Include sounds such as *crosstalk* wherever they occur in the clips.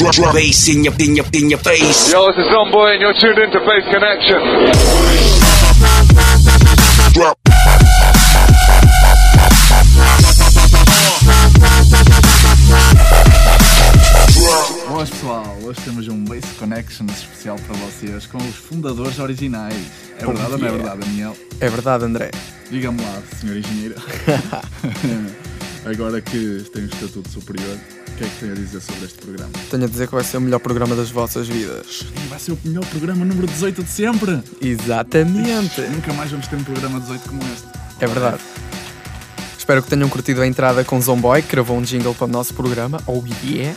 Drop bass in your, in your, in your face. Yo, this is Zomboy, and you're tuned into Bass Connection. hoje temos um Lace Connection especial para vocês com os fundadores originais. É Bom, verdade ou não é, é verdade, Daniel? É verdade, André. Diga-me lá, senhor engenheiro. *laughs* Agora que tem o um estatuto superior, o que é que tem a dizer sobre este programa? Tenho a dizer que vai ser o melhor programa das vossas vidas. E vai ser o melhor programa número 18 de sempre! Exatamente! Ixi, nunca mais vamos ter um programa 18 como este. É verdade. Espero que tenham curtido a entrada com Zomboy, que gravou um jingle para o nosso programa. Oh yeah!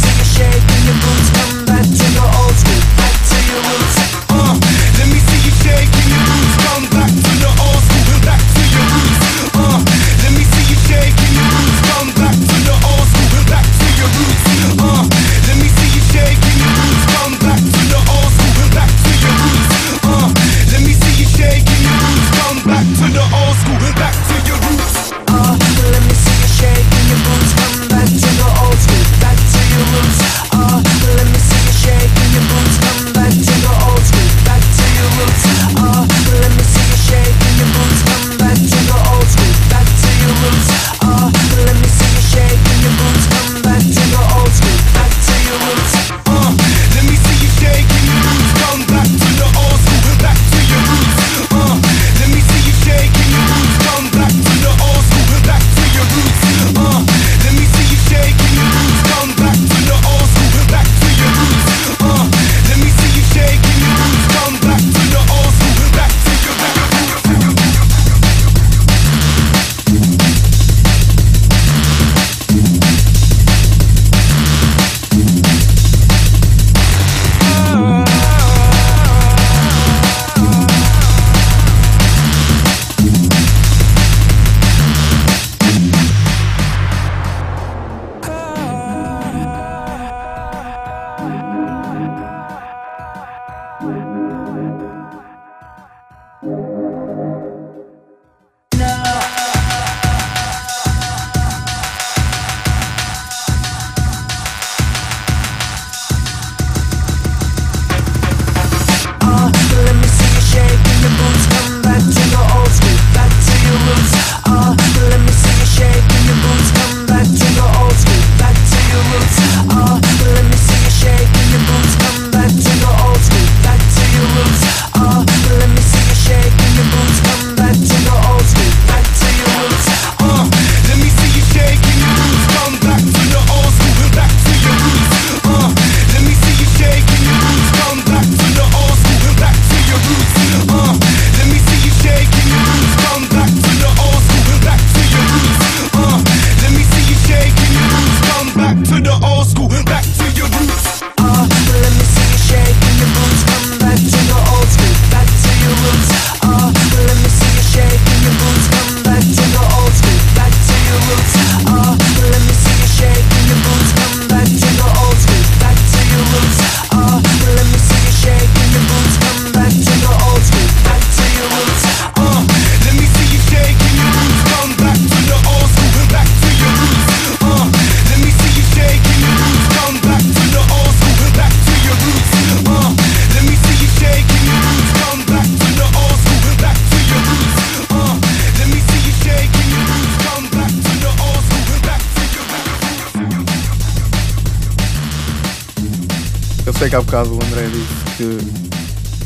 Sei que há bocado o André disse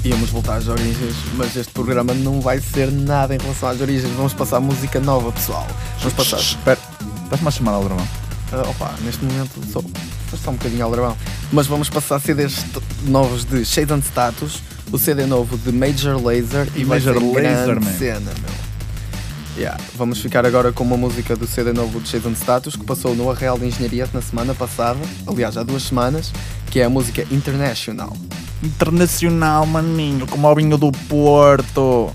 que íamos voltar às origens, mas este programa não vai ser nada em relação às origens. Vamos passar música nova, pessoal. Vamos passar. Espera, estás-me a chamar Aldrabão? Uh, ah, opa, neste momento sou, só um bocadinho Aldrabão. Mas vamos passar CDs novos de Shade and Status, o CD novo de Major Laser e, Major Laser, man. cena, meu. Yeah. Vamos ficar agora com uma música do CD novo de Shade and Status que passou no Arreal de Engenharia na semana passada, aliás, há duas semanas que é a música International. Internacional, maninho, como ao vinho do Porto.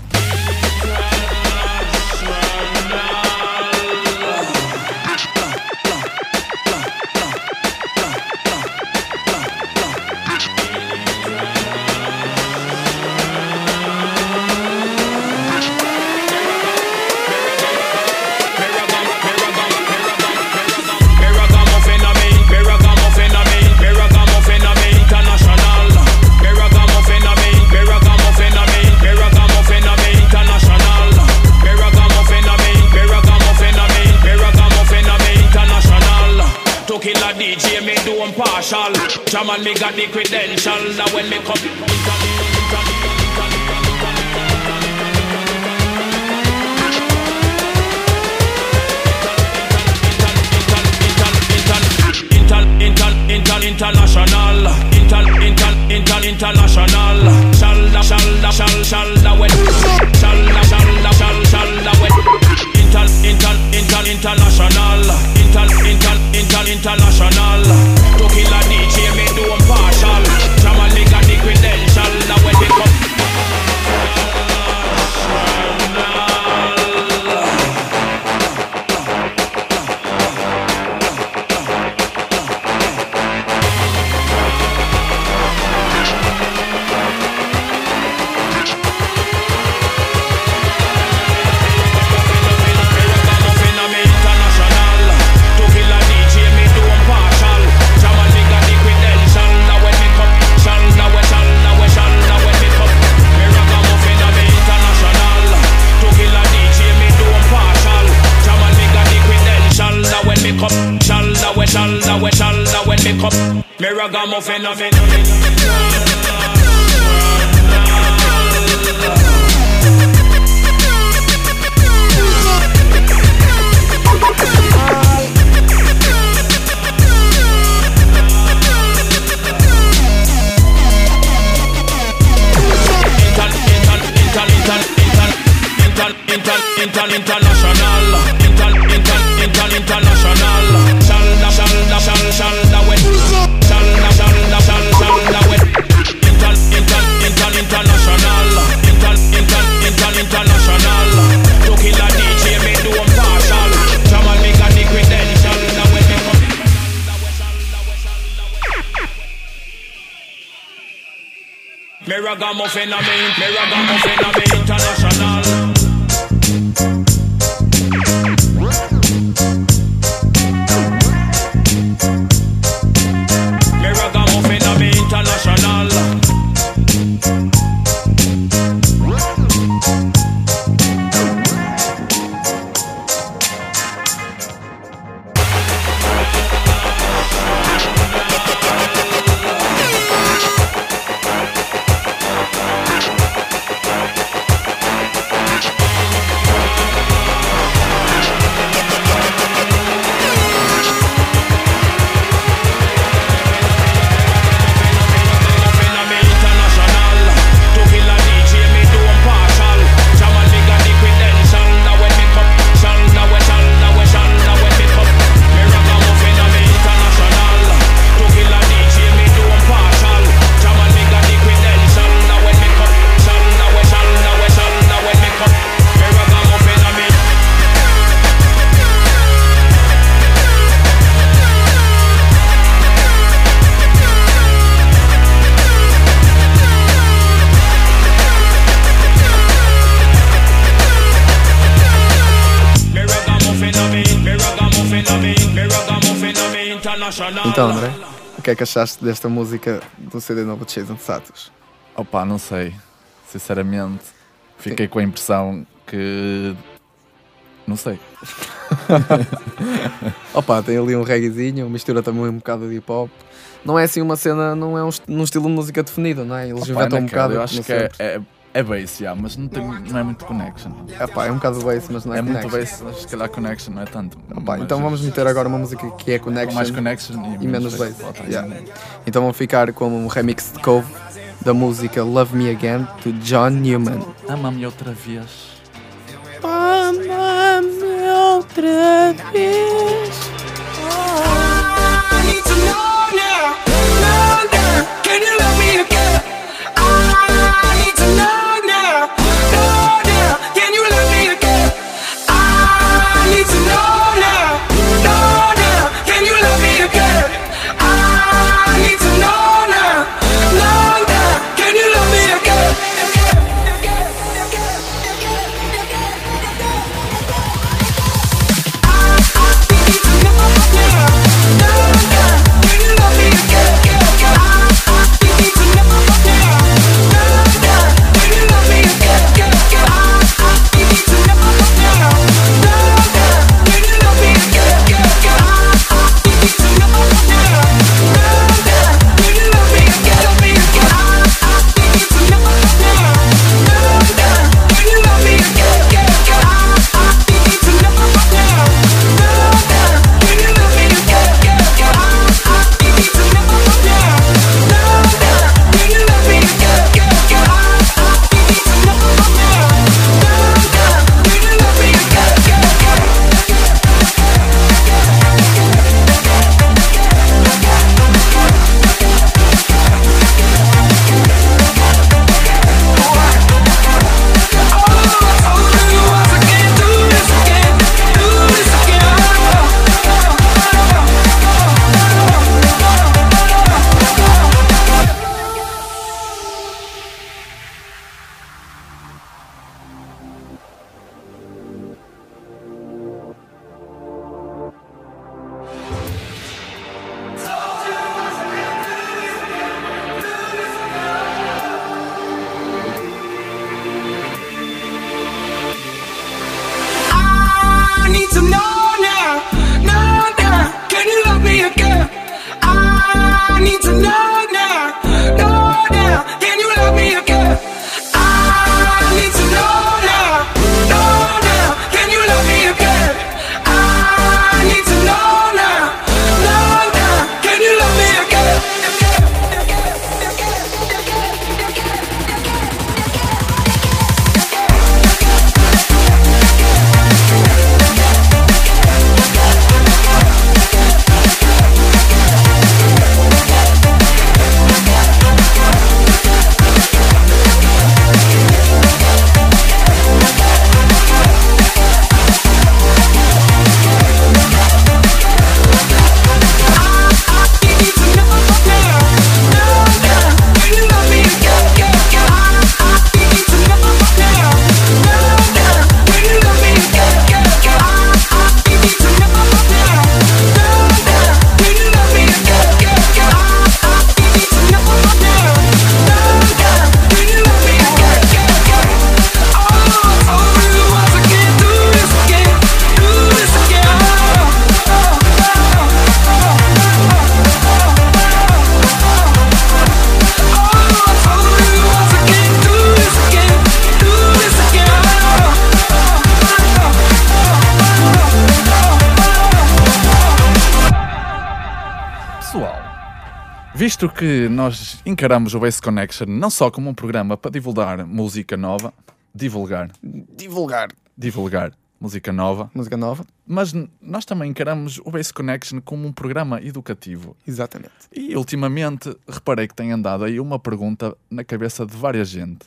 Impartial. Jaman, me got the credential. That when me come. Inter, inter, inter, international, inter, inter, inter, international. Shalda, shalda, shal, shalda, when, shalda, shalda, shal, shalda, when. Inter, inter, inter, international, inter, inter, inter, international. Ragamuffin of it. Ragamuffin a me, me ragamuffin a me international. Então, André, o que é que achaste desta música do CD novo de and Status? Opa, não sei. Sinceramente, fiquei com a impressão que. Não sei. *laughs* Opa, tem ali um reggaezinho, mistura também um bocado de hip hop. Não é assim uma cena, não é um, num estilo de música definido, não é? Eles Opa, inventam um naquela, bocado. Eu acho que é, é, É bass, já, mas não, tem, não é muito connection. Epá, é um bocado bass, mas não é, É muito connection. bass, mas se calhar connection não é tanto. Epá, Mas, então vamos meter agora uma música que é connection, mais connection e, e menos bass. Volta, Yeah. Então vamos ficar com um remix de Cove da música Love Me Again de John Newman. Ama-me outra vez. Ama-me outra vez. I need to know encaramos o Bass Connection não só como um programa para divulgar música nova, divulgar, Divulgar divulgar música nova, música nova. mas n- nós também encaramos o Bass Connection como um programa educativo. Exatamente. E ultimamente reparei que tem andado aí uma pergunta na cabeça de várias gente.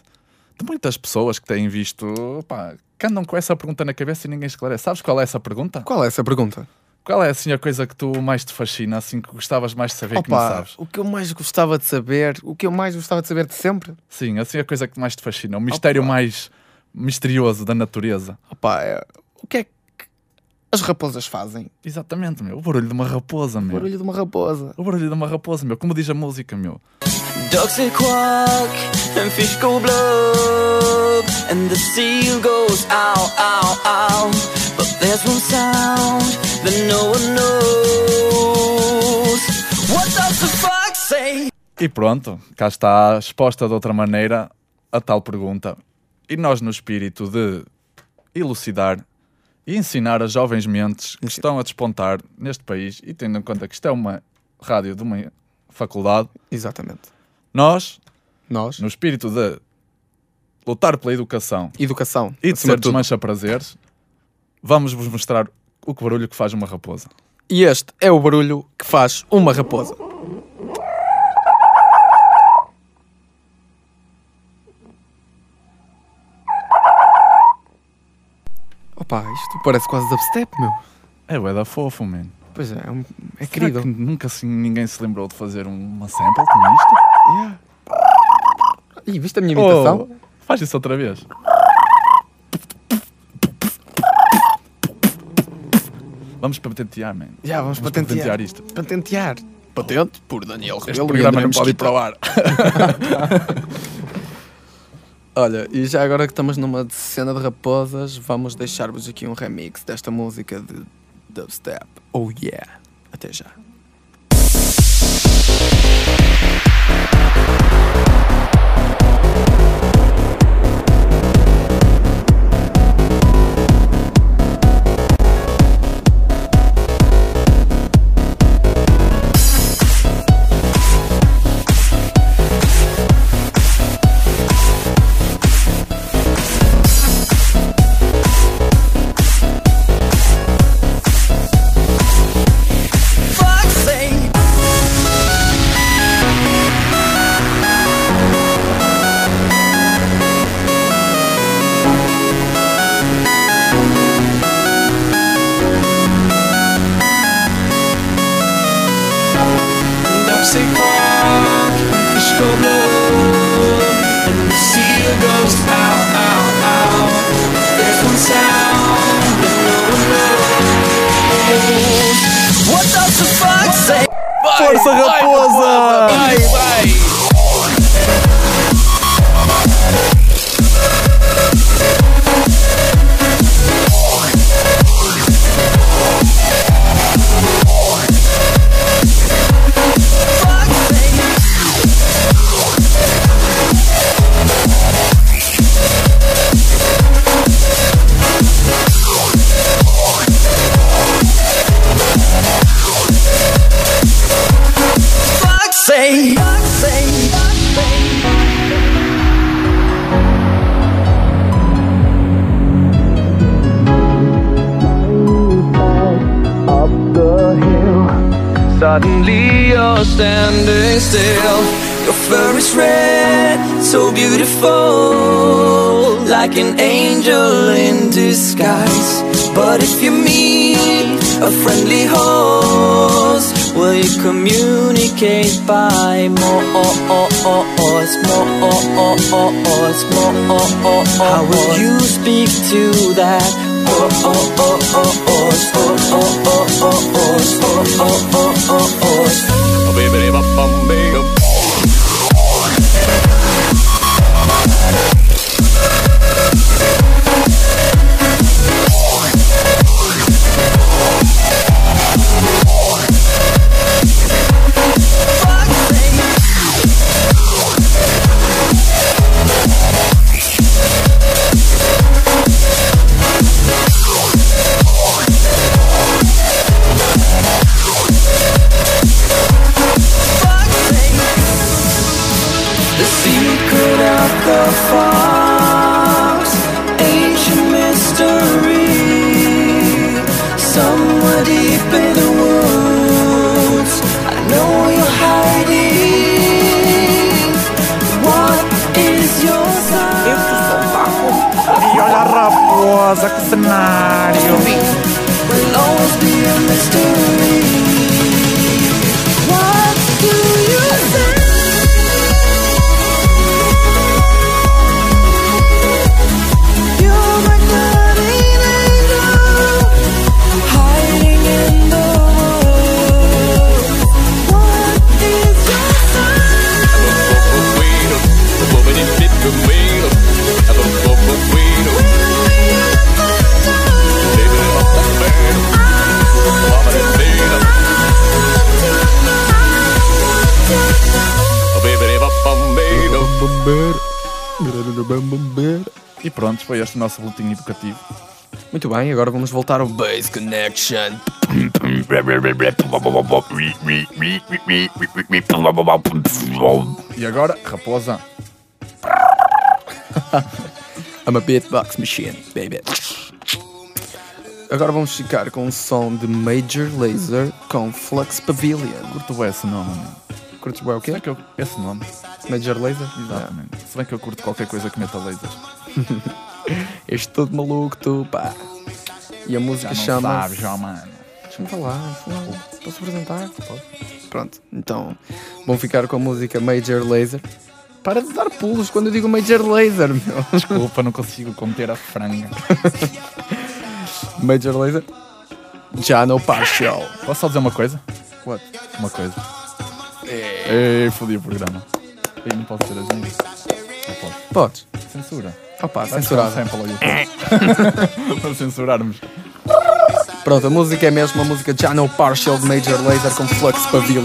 De muitas pessoas que têm visto, pá, que andam com essa pergunta na cabeça e ninguém esclarece. Sabes qual é essa pergunta? Qual é essa pergunta? Qual é assim a coisa que tu mais te fascina, assim que gostavas mais de saber que não Opa, sabes? o que eu mais gostava de saber, o que eu mais gostava de saber de sempre, Sim, assim a coisa que mais te fascina, o mistério Opa. mais misterioso da natureza. opa, é, o que é que as raposas fazem? Exatamente, meu. O barulho de uma raposa, O meu. barulho de uma raposa. O barulho de uma raposa, meu. Como diz a música, meu. They quack and fish go and the seal goes ow ow ow. But there's one sound that no one knows. What does the fox say? E pronto, cá está exposta de outra maneira a tal pergunta e nós, no espírito de elucidar e ensinar as jovens mentes que estão a despontar neste país e tendo em conta que isto é uma rádio de uma faculdade, Exatamente. nós, Nós, no espírito de lutar pela educação educação. e de acima ser de tudo. desmancha prazeres, vamos vos mostrar o que barulho que faz uma raposa. E este é o barulho que faz uma raposa. Opa, isto parece quase dubstep, meu. É bué da fofo, man. Pois é, é, um- é Será querido. que nunca assim, ninguém se lembrou de fazer um- uma sample com isto? Yeah. Ih, viste a minha imitação? Oh, faz isso outra vez. Vamos patentear, man. Já, vamos, patentear. isto. Patentear. Patente por Daniel Este Rebelo e programa não pode ir para o ar. *laughs* Olha, e já agora que estamos numa cena de raposas, vamos deixar-vos aqui um remix desta música de dubstep. Oh yeah! Até já. O nosso boletim educativo. Muito bem, agora vamos voltar ao Base Connection. E agora, raposa. *laughs* I'm a beatbox machine, baby. Agora vamos ficar com um som de Major Laser com Flux Pavilion. Curto bem esse nome. Curtes bem o quê? que eu, esse nome. Major Laser? Exatamente. Se bem que eu curto qualquer coisa que meta lasers. *laughs* Este todo maluco, tu, pá. E a música chama. sabes, já, mano. Deixa-me falar, falar. Posso apresentar? Pronto, então vão ficar com a música Major Laser. Para de dar pulos quando eu digo Major Laser, meu. Desculpa, não consigo conter a franga. *laughs* Major Laser. Já no partial. Posso só dizer uma coisa? What? Uma coisa. Ei, fodi o programa. Ei, não posso ser assim. Não posso. Podes. Censura. Opa, censurado. Para *laughs* censurarmos. Pronto, a música é mesmo a música Já no Partial de Major Laser com Flux Pavilion.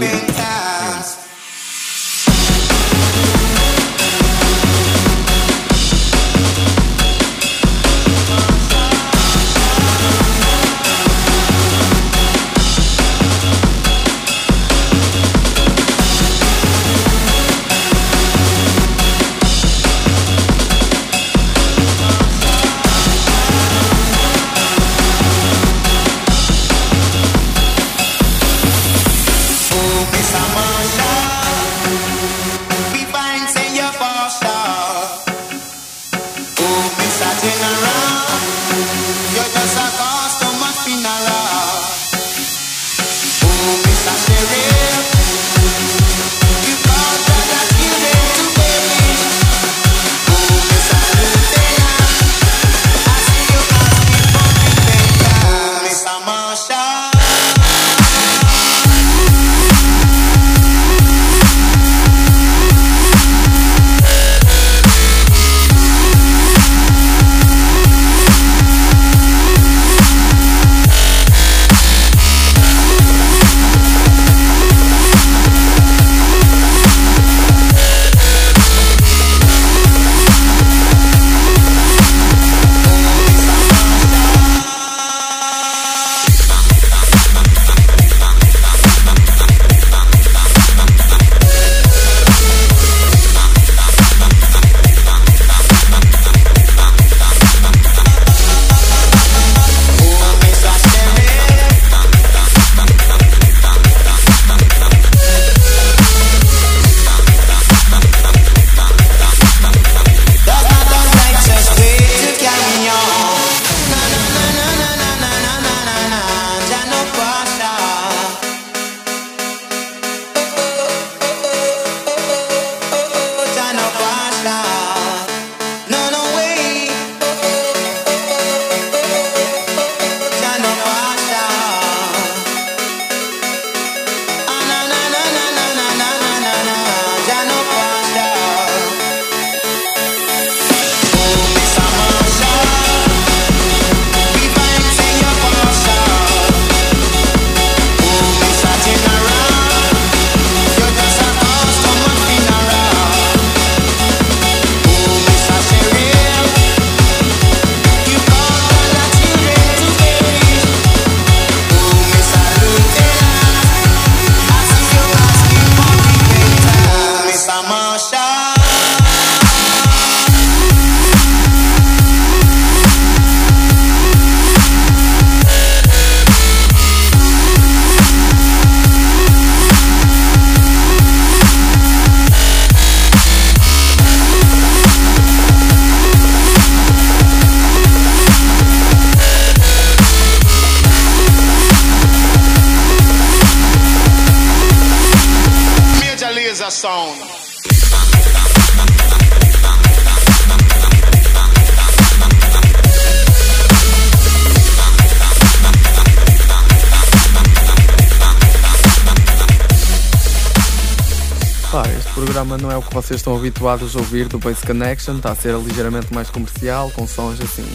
Vocês estão habituados a ouvir do Base Connection, está a ser ligeiramente mais comercial, com sons assim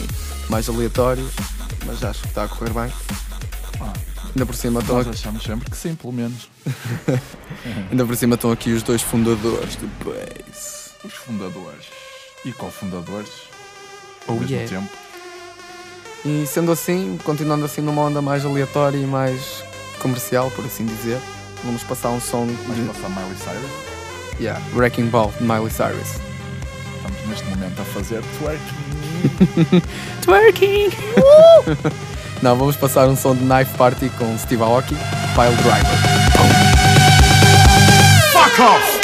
mais aleatórios, mas acho que está a correr bem. Ainda por cima estão Nós aqui, achamos sempre que sim, pelo menos. *laughs* ainda por cima estão aqui os dois fundadores do Base. Os fundadores. e cofundadores Oh, ao mesmo yeah. tempo. E sendo assim, continuando assim numa onda mais aleatória e mais comercial, por assim dizer, vamos passar um som Vais de passar Miley Cyrus. Yeah, Wrecking Ball de Miley Cyrus. Estamos neste momento a fazer twerking. *laughs* Twerking! *laughs* Não, vamos passar um som de Knife Party com Steve Aoki, Pile Driver. Fuck off!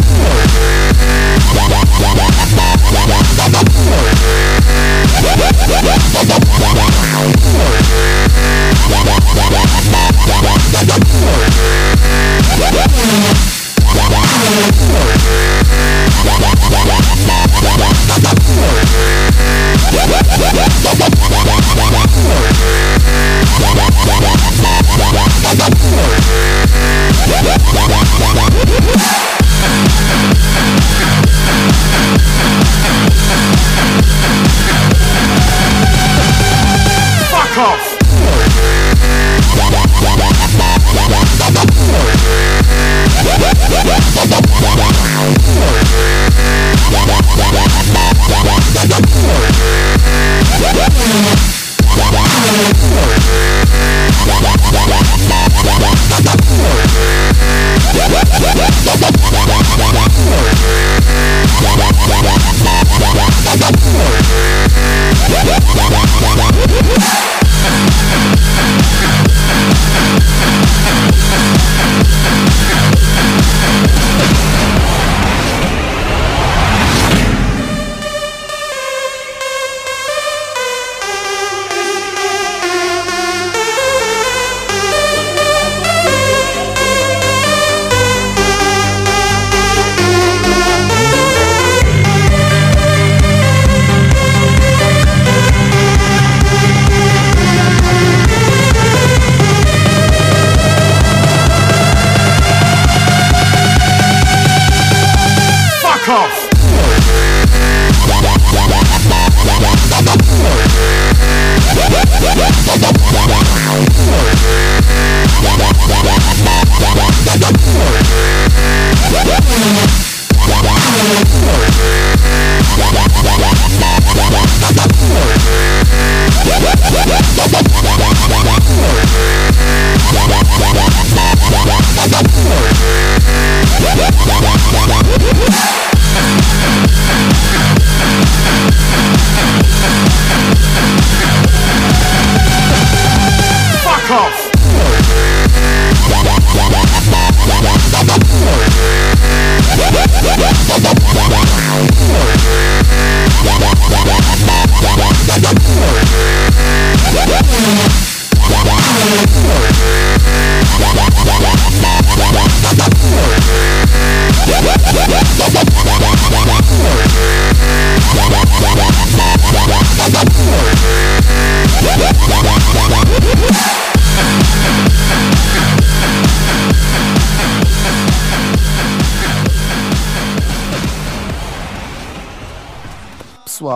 Fuck off! Fuck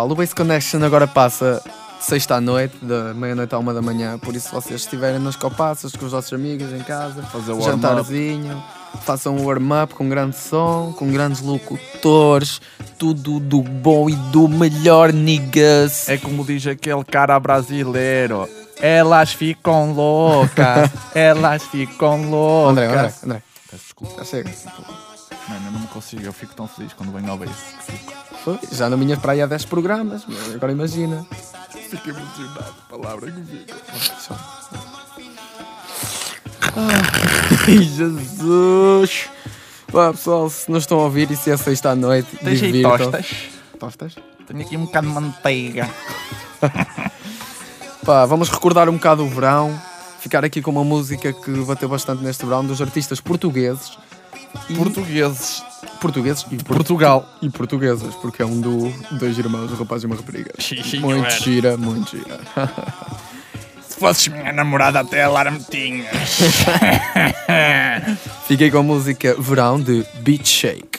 Pessoal, o Base Connection agora passa sexta à noite, da meia-noite à uma da manhã, por isso se vocês estiverem nas copaças com os vossos amigos em casa, Fazer o jantarzinho, façam um warm-up com grande som, com grandes locutores, tudo do bom e do melhor, niggas. É como diz aquele cara brasileiro. Elas ficam loucas, *laughs* elas ficam loucas. André, André, André, desculpa. já chega. Mano, eu não me consigo, eu fico tão feliz quando venho ao base. Foi, Já não vinhas para aí há 10 programas, mas agora imagina. fico emocionado, palavra que fico. Ai, Jesus! Pá, pessoal, se não estão a ouvir e se é sexta à noite, Tens aí tostas? Tostas? Tenho aqui um bocado de manteiga. *laughs* Pá, vamos recordar um bocado o verão, ficar aqui com uma música que bateu bastante neste verão, dos artistas portugueses. E Portugueses. Portugueses e, por- Portugal. e portuguesas, porque é um do dois irmãos, um rapaz e uma rapariga. Muito gira, muito gira. *laughs* Se fosses minha namorada até alarme tinhas. *laughs* Fiquei com a música Verão de Beat Shake.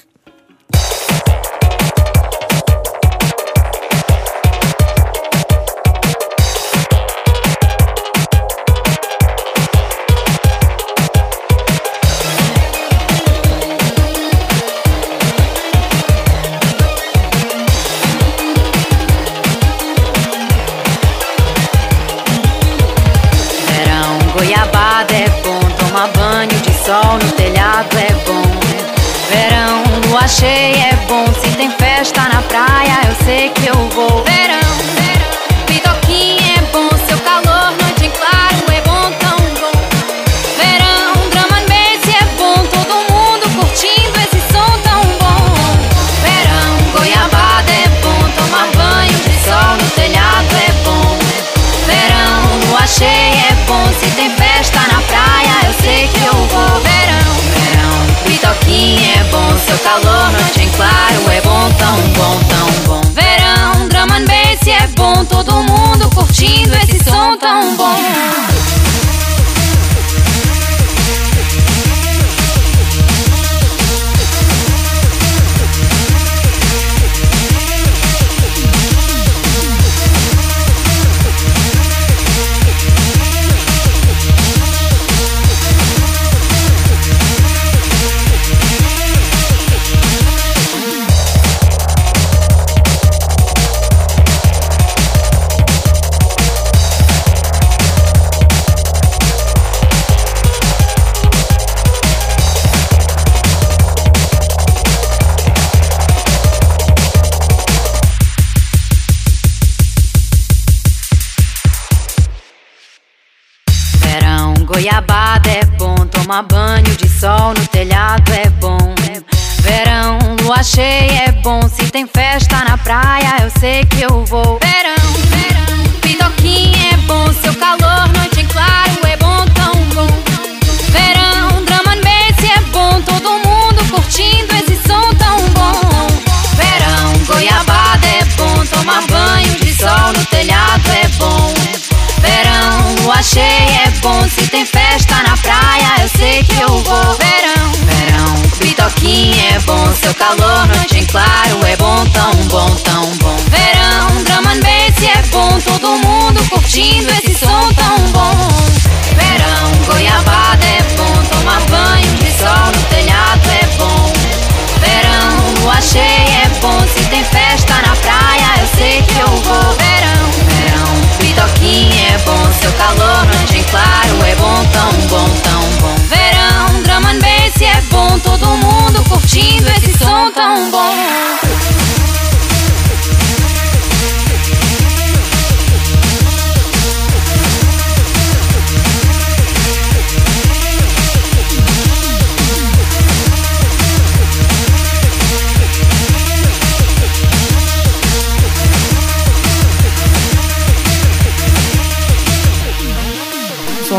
curtindo esse som tão bom.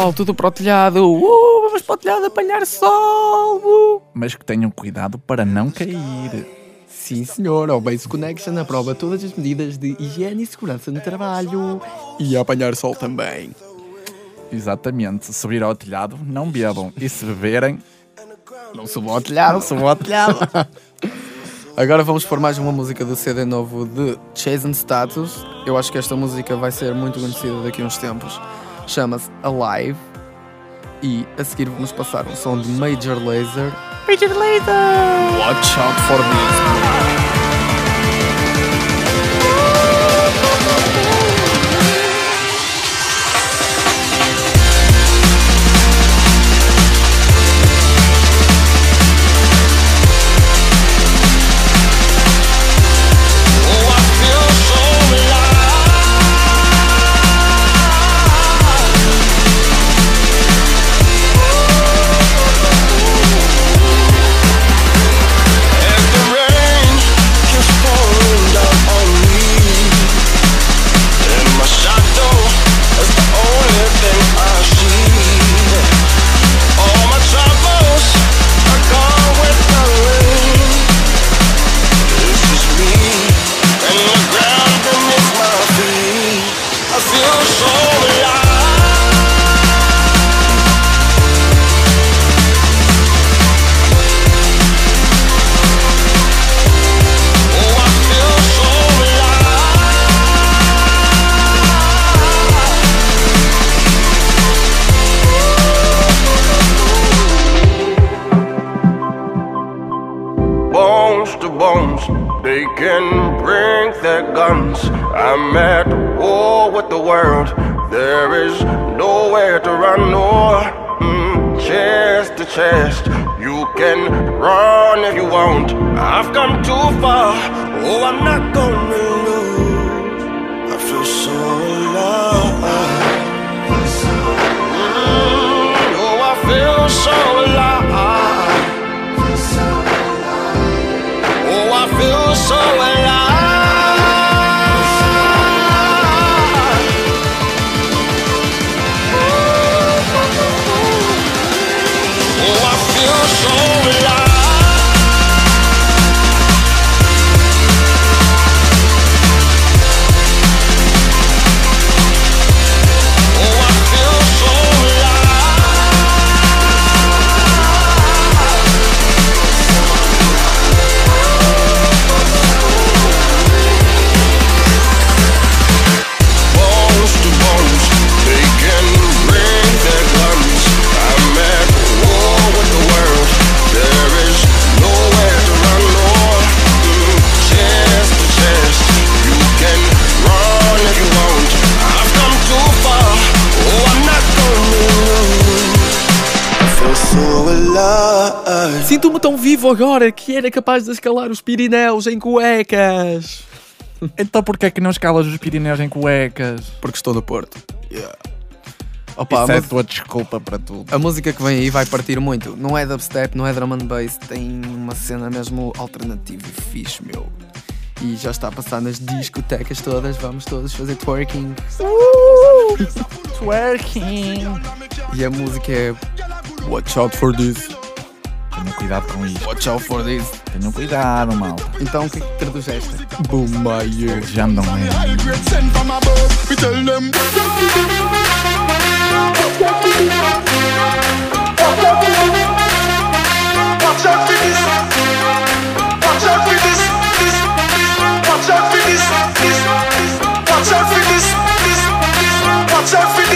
Natal, tudo para o telhado, uh, vamos para o telhado apanhar sol, uh. mas que tenham cuidado para não cair. Sim, senhor, o Base Connection aprova todas as medidas de higiene e segurança no trabalho. E apanhar sol também. Exatamente, subir ao telhado, não bebam. E se beberem. Não subam ao telhado! Não subam ao telhado! *laughs* Agora vamos por mais uma música do CD novo de Chase Status. Eu acho que esta música vai ser muito conhecida daqui a uns tempos chama-se Alive. E a seguir vamos passar um som de Major Laser. Major Laser! Watch out for this! Como tão vivo agora que era capaz de escalar os Pirineus em cuecas? *laughs* Então porquê é que não escalas os Pirineus em cuecas? Porque estou no Porto. Yeah. Opa, Isso a é tua desculpa para tudo. A música que vem aí vai partir muito. Não é dubstep, não é drum and bass, tem uma cena mesmo alternativa e fixe, meu. E já está a passar nas discotecas todas, vamos todos fazer twerking. Uh! twerking! E a música é Watch Out for This. Tenham cuidado com isso. Watch out for this. Tenham cuidado, mal. Então o que é que traduz esta? Bombaio. Já me dão Watch out for this. Watch out for this. This. Watch out for this. This. Watch out for this. Watch out for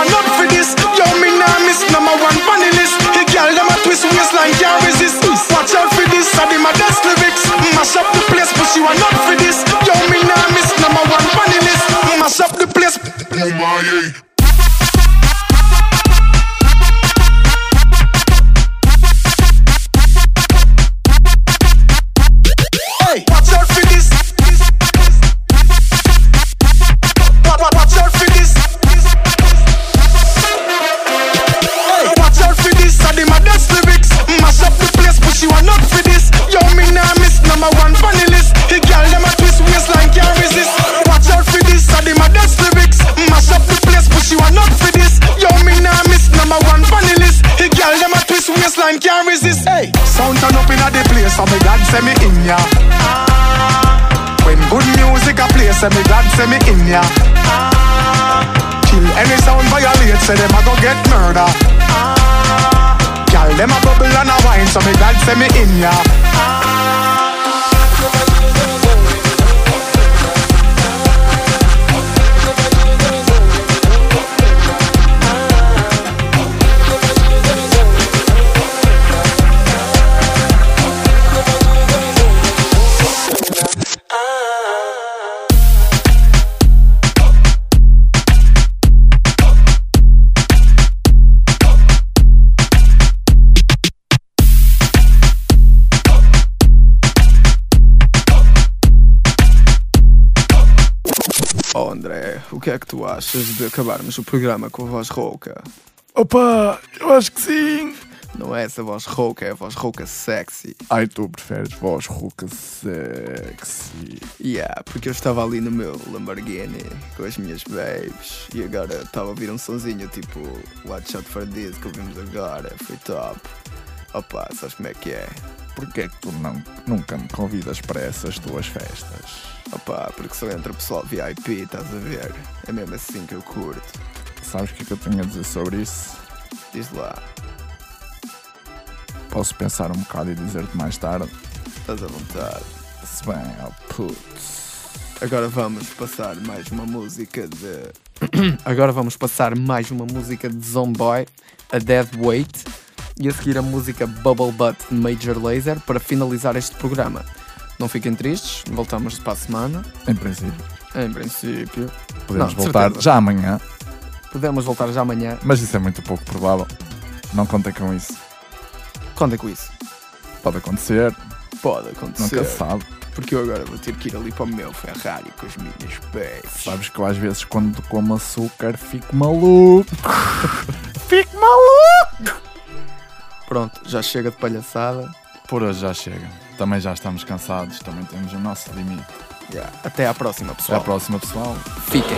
man up for this. Yo, me nah miss number one funny list. The girl them a twist waistline can't resist. Watch out for this, I did my best lyrics. Mash up the place, but you are not for this. Yo, me nah miss number one funny list. Mash up the place. Oh my. say me in ya. When good music a play, say me glad say me in ya. Kill any sound violate, say them a go get murder. Gyal them a bubble and a wine, so me glad say me in ya. ah. Tu achas de acabarmos o programa com a voz rouca? Opa, eu acho que sim. Não é essa voz rouca, é a voz rouca sexy. Ai, tu preferes voz rouca sexy. Yeah, porque eu estava ali no meu Lamborghini com as minhas babes e agora estava a ouvir um sonzinho tipo Watch Out for This que ouvimos agora, foi top. Opa, sabes como é que é? Porquê é que tu não, nunca me convidas para essas tuas festas? Opa, porque só entra pessoal VIP, estás a ver? É mesmo assim que eu curto. Sabes o que é que eu tenho a dizer sobre isso? Diz lá, Posso pensar um bocado e dizer-te mais tarde? estás à vontade. Se bem, oh putz. Agora vamos passar mais uma música de. *coughs* Agora vamos passar mais uma música de Zomboy, a Dead Weight, e a seguir a música Bubble Butt de Major Laser para finalizar este programa. Não fiquem tristes, voltamos para a semana. Em princípio, Em princípio. podemos Não, voltar certeza. já amanhã, Podemos voltar já amanhã. mas isso é muito pouco provável. Não contem com isso. Contem com isso. Pode acontecer, Pode acontecer. nunca sabe. Porque eu agora vou ter que ir ali para o meu Ferrari com as minhas babes. Sabes que eu às vezes quando como açúcar fico maluco. *laughs* fico maluco! Pronto, já chega de palhaçada. Por hoje já chega. Também já estamos cansados, também temos o nosso limite. Yeah. Até à próxima, Até pessoal. à próxima, pessoal. Fiquem.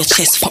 Knees and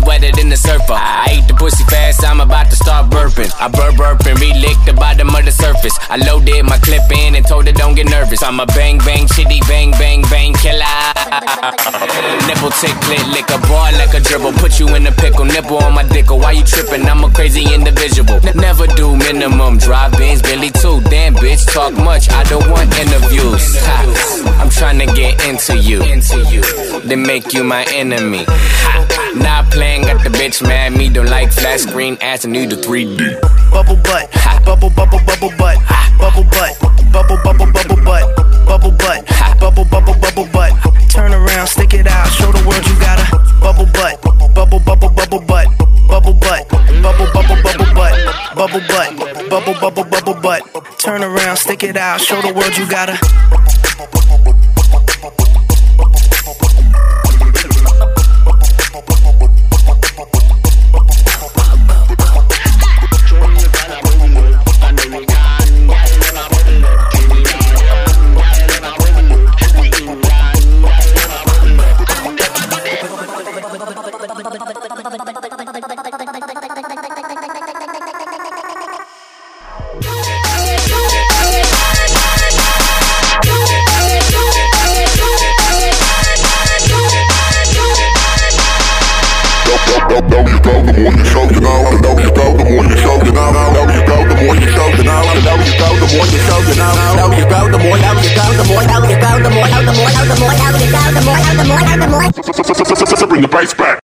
wetter than the surfer. I ate the pussy fast, I'm about to start burping. I burp burp and relick the bottom of the surface. I loaded my clip in and told her don't get nervous. I'm a bang bang chitty bang bang bang killer. Nipple tick click lick a bar like a dribble. Put you in a pickle, nipple on my dick. Why you tripping? I'm a crazy individual. N- never do minimum. Drive Benz, Billy too. Damn bitch, talk much. I don't want interviews. Ha. I'm trying to get into you. Into you. Then make you my enemy. Ha. Not playing, got the bitch mad. Me don't like flat screen ass and need a 3D. Bubble butt, bubble bubble bubble butt, bubble butt, bubble bubble bubble butt, bubble butt, bubble bubble bubble butt. Turn around, stick it out, show the world you got a bubble butt, bubble bubble bubble butt, bubble butt, bubble bubble bubble butt, bubble butt, bubble bubble bubble butt. Turn around, stick it out, show the world you got a. Bring the bass back.